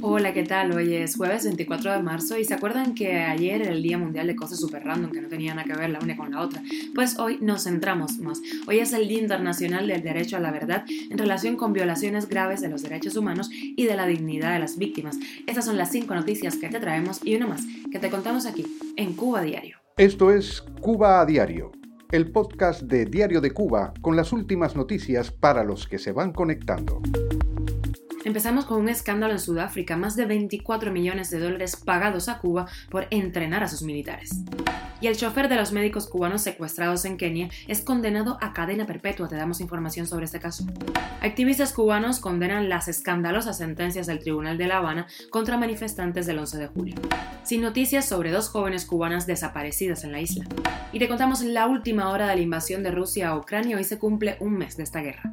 Hola, ¿qué tal? Hoy es jueves 24 de marzo y se acuerdan que ayer era el Día Mundial de Cosas Super Random que no tenían nada que ver la una con la otra. Pues hoy nos centramos más. Hoy es el Día Internacional del Derecho a la Verdad en relación con violaciones graves de los derechos humanos y de la dignidad de las víctimas. Estas son las cinco noticias que te traemos y una más que te contamos aquí en Cuba Diario. Esto es Cuba a Diario, el podcast de Diario de Cuba con las últimas noticias para los que se van conectando. Empezamos con un escándalo en Sudáfrica, más de 24 millones de dólares pagados a Cuba por entrenar a sus militares. Y el chofer de los médicos cubanos secuestrados en Kenia es condenado a cadena perpetua. Te damos información sobre este caso. Activistas cubanos condenan las escandalosas sentencias del Tribunal de La Habana contra manifestantes del 11 de julio. Sin noticias sobre dos jóvenes cubanas desaparecidas en la isla. Y te contamos la última hora de la invasión de Rusia a Ucrania. Hoy se cumple un mes de esta guerra.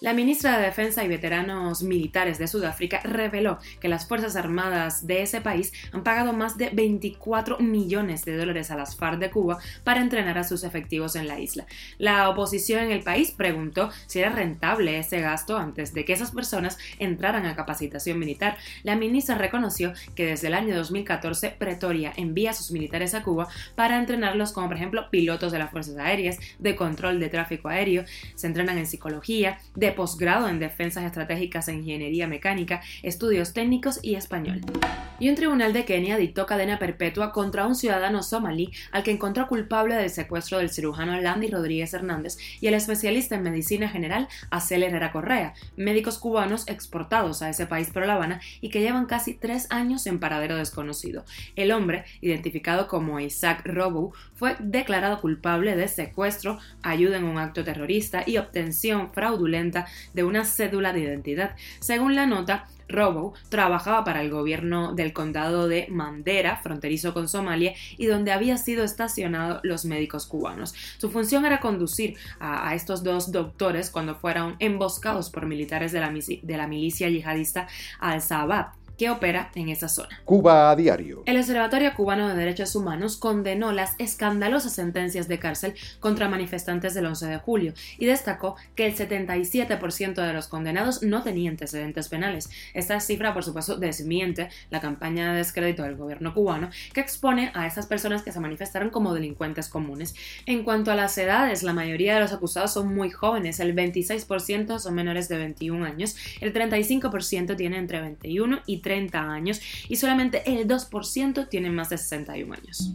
La ministra de Defensa y veteranos militares de Sudáfrica reveló que las Fuerzas Armadas de ese país han pagado más de 24 millones de dólares a las FARC de Cuba para entrenar a sus efectivos en la isla. La oposición en el país preguntó si era rentable ese gasto antes de que esas personas entraran a capacitación militar. La ministra reconoció que desde el año 2014 Pretoria envía a sus militares a Cuba para entrenarlos como por ejemplo pilotos de las fuerzas aéreas, de control de tráfico aéreo, se entrenan en psicología, de posgrado en defensas estratégicas e ingeniería mecánica, estudios técnicos y español. Y un tribunal de Kenia dictó cadena perpetua contra un ciudadano somalí al que encontró culpable del secuestro del cirujano Landy Rodríguez Hernández y el especialista en medicina general Acel Herrera Correa, médicos cubanos exportados a ese país por La Habana y que llevan casi tres años en paradero desconocido. El hombre, identificado como Isaac Robo, fue declarado culpable de secuestro, ayuda en un acto terrorista y obtención fraudulenta de una cédula de identidad. Según la nota, Robo trabajaba para el gobierno del condado de Mandera, fronterizo con Somalia, y donde había sido estacionados los médicos cubanos. Su función era conducir a, estos dos doctores cuando fueron emboscados por militares de la, de la milicia yihadista Al-Shabaab que opera en esa zona. Cuba a diario. El Observatorio Cubano de Derechos Humanos condenó las escandalosas sentencias de cárcel contra manifestantes del 11 de julio y destacó que el 77% de los condenados no tenía antecedentes penales. Esta cifra, por supuesto, desmiente la campaña de descrédito del gobierno cubano que expone a estas personas que se manifestaron como delincuentes comunes. En cuanto a las edades, la mayoría de los acusados son muy jóvenes, el 26% son menores de 21 años, el 35% tiene entre 21 y 30 30 años y solamente el 2% tiene más de 61 años.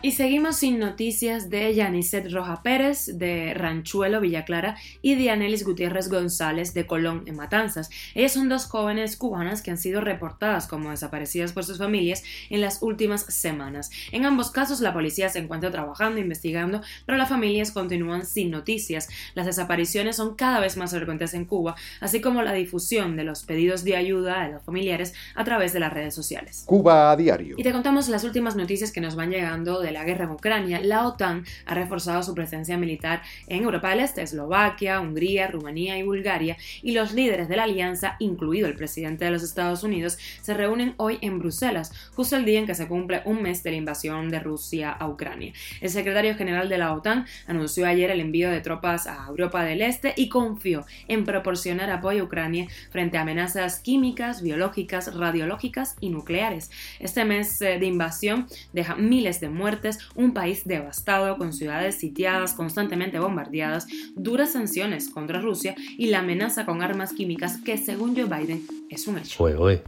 Y seguimos sin noticias de Yanicet Roja Pérez de Ranchuelo, Villa Clara y Dianelis Gutiérrez González de Colón en Matanzas. Ellas son dos jóvenes cubanas que han sido reportadas como desaparecidas por sus familias en las últimas semanas. En ambos casos la policía se encuentra trabajando, investigando, pero las familias continúan sin noticias. Las desapariciones son cada vez más frecuentes en Cuba, así como la difusión de los pedidos de ayuda de los familiares a través de las redes sociales. Cuba a diario. Y te contamos las últimas noticias que nos van llegando de la guerra en Ucrania. La OTAN ha reforzado su presencia militar en Europa del Este, Eslovaquia, Hungría, Rumanía y Bulgaria, y los líderes de la alianza, incluido el presidente de los Estados Unidos, se reúnen hoy en Bruselas, justo el día en que se cumple un mes de la invasión de Rusia a Ucrania. El secretario general de la OTAN anunció ayer el envío de tropas a Europa del Este y confió en proporcionar apoyo a Ucrania frente a amenazas químicas, biológicas, radiológicas y nucleares. Este mes eh, de invasión deja miles de muertes, un país devastado con ciudades sitiadas, constantemente bombardeadas, duras sanciones contra Rusia y la amenaza con armas químicas que según Joe Biden es un hecho.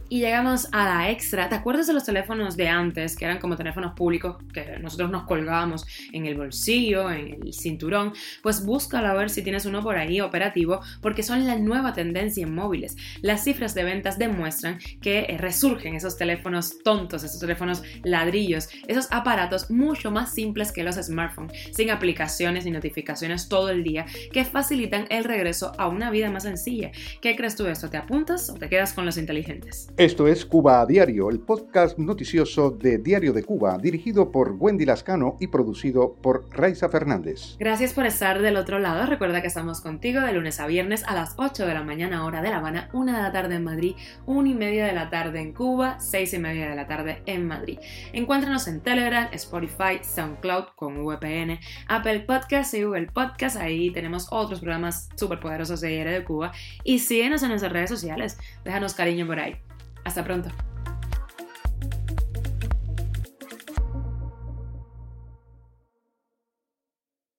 Y llegamos a la extra. ¿Te acuerdas de los teléfonos de antes que eran como teléfonos públicos que nosotros nos colgábamos en el bolsillo, en el cinturón? Pues búscalo a ver si tienes uno por ahí operativo porque son la nueva tendencia en móviles. Las cifras de ventas demuestran que eh, resurgen esos teléfonos tontos, esos teléfonos ladrillos, esos aparatos mucho más simples que los smartphones, sin aplicaciones ni notificaciones todo el día, que facilitan el regreso a una vida más sencilla. ¿Qué crees tú de esto? ¿Te apuntas o te quedas con los inteligentes. Esto es Cuba a Diario, el podcast noticioso de Diario de Cuba, dirigido por Wendy Lascano y producido por Raiza Fernández. Gracias por estar del otro lado. Recuerda que estamos contigo de lunes a viernes a las 8 de la mañana hora de La Habana, 1 de la tarde en Madrid, 1 y media de la tarde en Cuba, 6 y media de la tarde en Madrid. Encuéntranos en Telegram, Spotify, SoundCloud con VPN, Apple Podcasts y Google Podcasts. Ahí tenemos otros programas súper poderosos de Diario de Cuba. Y síguenos en nuestras redes sociales. Cariño por ahí. Hasta pronto.